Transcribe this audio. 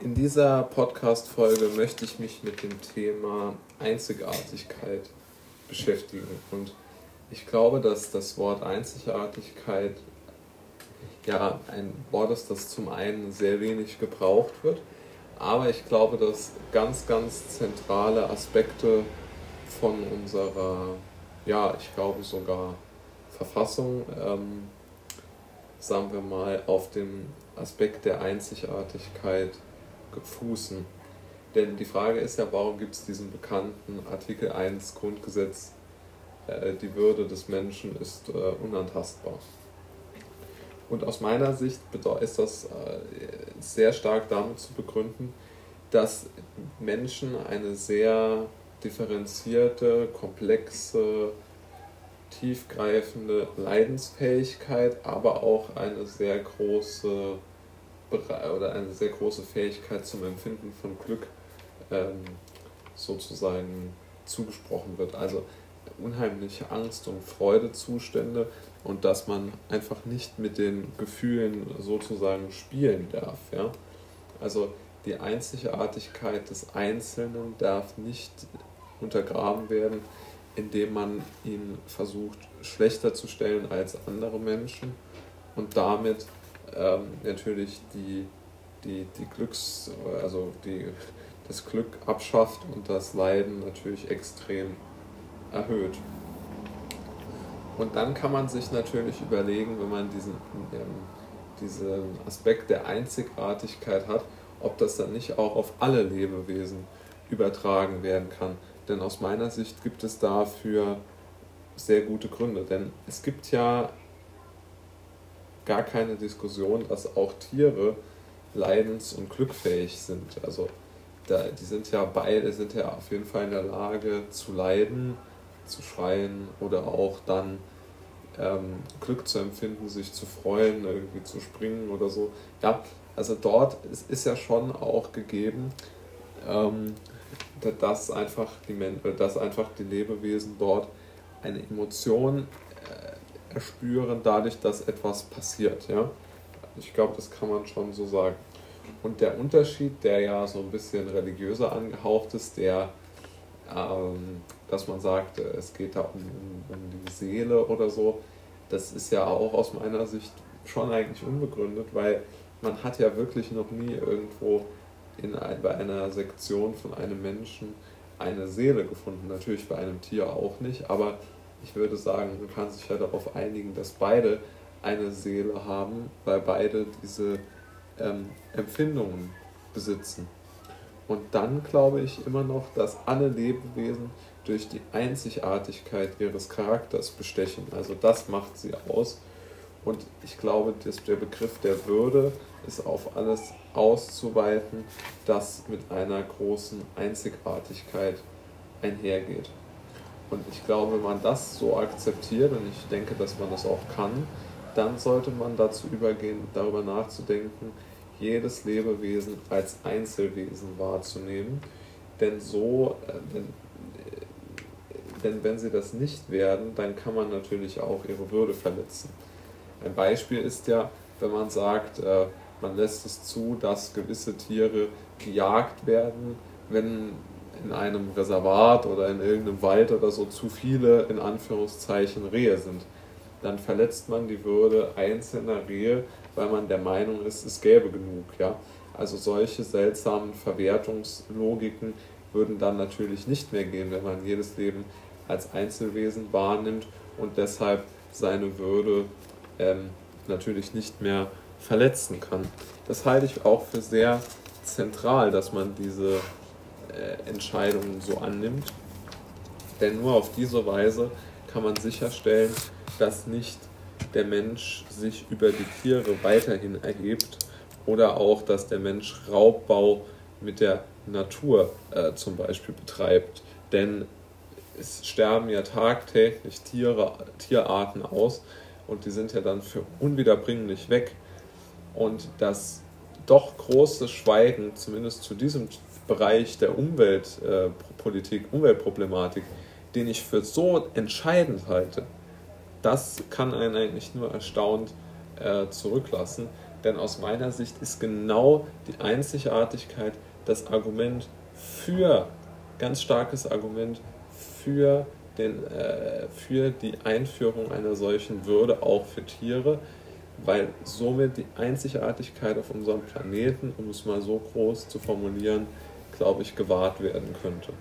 In dieser Podcast-Folge möchte ich mich mit dem Thema Einzigartigkeit beschäftigen. Und ich glaube, dass das Wort Einzigartigkeit ja ein Wort ist, das zum einen sehr wenig gebraucht wird, aber ich glaube, dass ganz, ganz zentrale Aspekte von unserer, ja, ich glaube sogar Verfassung, ähm, sagen wir mal, auf dem Aspekt der Einzigartigkeit fußen. Denn die Frage ist ja, warum gibt es diesen bekannten Artikel 1 Grundgesetz, äh, die Würde des Menschen ist äh, unantastbar. Und aus meiner Sicht ist das äh, sehr stark damit zu begründen, dass Menschen eine sehr differenzierte, komplexe, tiefgreifende Leidensfähigkeit, aber auch eine sehr große oder eine sehr große Fähigkeit zum Empfinden von Glück ähm, sozusagen zugesprochen wird. Also unheimliche Angst- und Freudezustände und dass man einfach nicht mit den Gefühlen sozusagen spielen darf. Ja? Also die Einzigartigkeit des Einzelnen darf nicht untergraben werden, indem man ihn versucht schlechter zu stellen als andere Menschen und damit ähm, natürlich die, die, die Glücks, also die, das Glück abschafft und das Leiden natürlich extrem erhöht. Und dann kann man sich natürlich überlegen, wenn man diesen, ähm, diesen Aspekt der Einzigartigkeit hat, ob das dann nicht auch auf alle Lebewesen übertragen werden kann. Denn aus meiner Sicht gibt es dafür sehr gute Gründe. Denn es gibt ja gar keine Diskussion, dass auch Tiere leidens- und glückfähig sind. Also da, die sind ja beide sind ja auf jeden Fall in der Lage zu leiden, zu schreien oder auch dann ähm, Glück zu empfinden, sich zu freuen, irgendwie zu springen oder so. Ja, also dort ist, ist ja schon auch gegeben, ähm, dass, einfach die, dass einfach die Lebewesen dort eine Emotion erspüren, dadurch, dass etwas passiert. Ja? Ich glaube, das kann man schon so sagen. Und der Unterschied, der ja so ein bisschen religiöser angehaucht ist, der, ähm, dass man sagt, es geht da um, um, um die Seele oder so, das ist ja auch aus meiner Sicht schon eigentlich unbegründet, weil man hat ja wirklich noch nie irgendwo in ein, bei einer Sektion von einem Menschen eine Seele gefunden. Natürlich bei einem Tier auch nicht, aber ich würde sagen, man kann sich ja darauf einigen, dass beide eine Seele haben, weil beide diese ähm, Empfindungen besitzen. Und dann glaube ich immer noch, dass alle Lebewesen durch die Einzigartigkeit ihres Charakters bestechen. Also das macht sie aus. Und ich glaube, dass der Begriff der Würde ist auf alles auszuweiten, das mit einer großen Einzigartigkeit einhergeht. Und ich glaube, wenn man das so akzeptiert, und ich denke, dass man das auch kann, dann sollte man dazu übergehen, darüber nachzudenken, jedes Lebewesen als Einzelwesen wahrzunehmen. Denn so, äh, denn, äh, denn wenn sie das nicht werden, dann kann man natürlich auch ihre Würde verletzen. Ein Beispiel ist ja, wenn man sagt, äh, man lässt es zu, dass gewisse Tiere gejagt werden, wenn in einem Reservat oder in irgendeinem Wald oder so zu viele in Anführungszeichen Rehe sind, dann verletzt man die Würde einzelner Rehe, weil man der Meinung ist, es gäbe genug. Ja? Also solche seltsamen Verwertungslogiken würden dann natürlich nicht mehr gehen, wenn man jedes Leben als Einzelwesen wahrnimmt und deshalb seine Würde ähm, natürlich nicht mehr verletzen kann. Das halte ich auch für sehr zentral, dass man diese Entscheidungen so annimmt. Denn nur auf diese Weise kann man sicherstellen, dass nicht der Mensch sich über die Tiere weiterhin erhebt oder auch, dass der Mensch Raubbau mit der Natur äh, zum Beispiel betreibt. Denn es sterben ja tagtäglich Tiere, Tierarten aus und die sind ja dann für unwiederbringlich weg. Und das doch große Schweigen, zumindest zu diesem Bereich der Umweltpolitik, äh, Umweltproblematik, den ich für so entscheidend halte, das kann einen eigentlich nur erstaunt äh, zurücklassen. Denn aus meiner Sicht ist genau die Einzigartigkeit das Argument für, ganz starkes Argument für, den, äh, für die Einführung einer solchen Würde auch für Tiere, weil somit die Einzigartigkeit auf unserem Planeten, um es mal so groß zu formulieren, glaube ich, gewahrt werden könnte.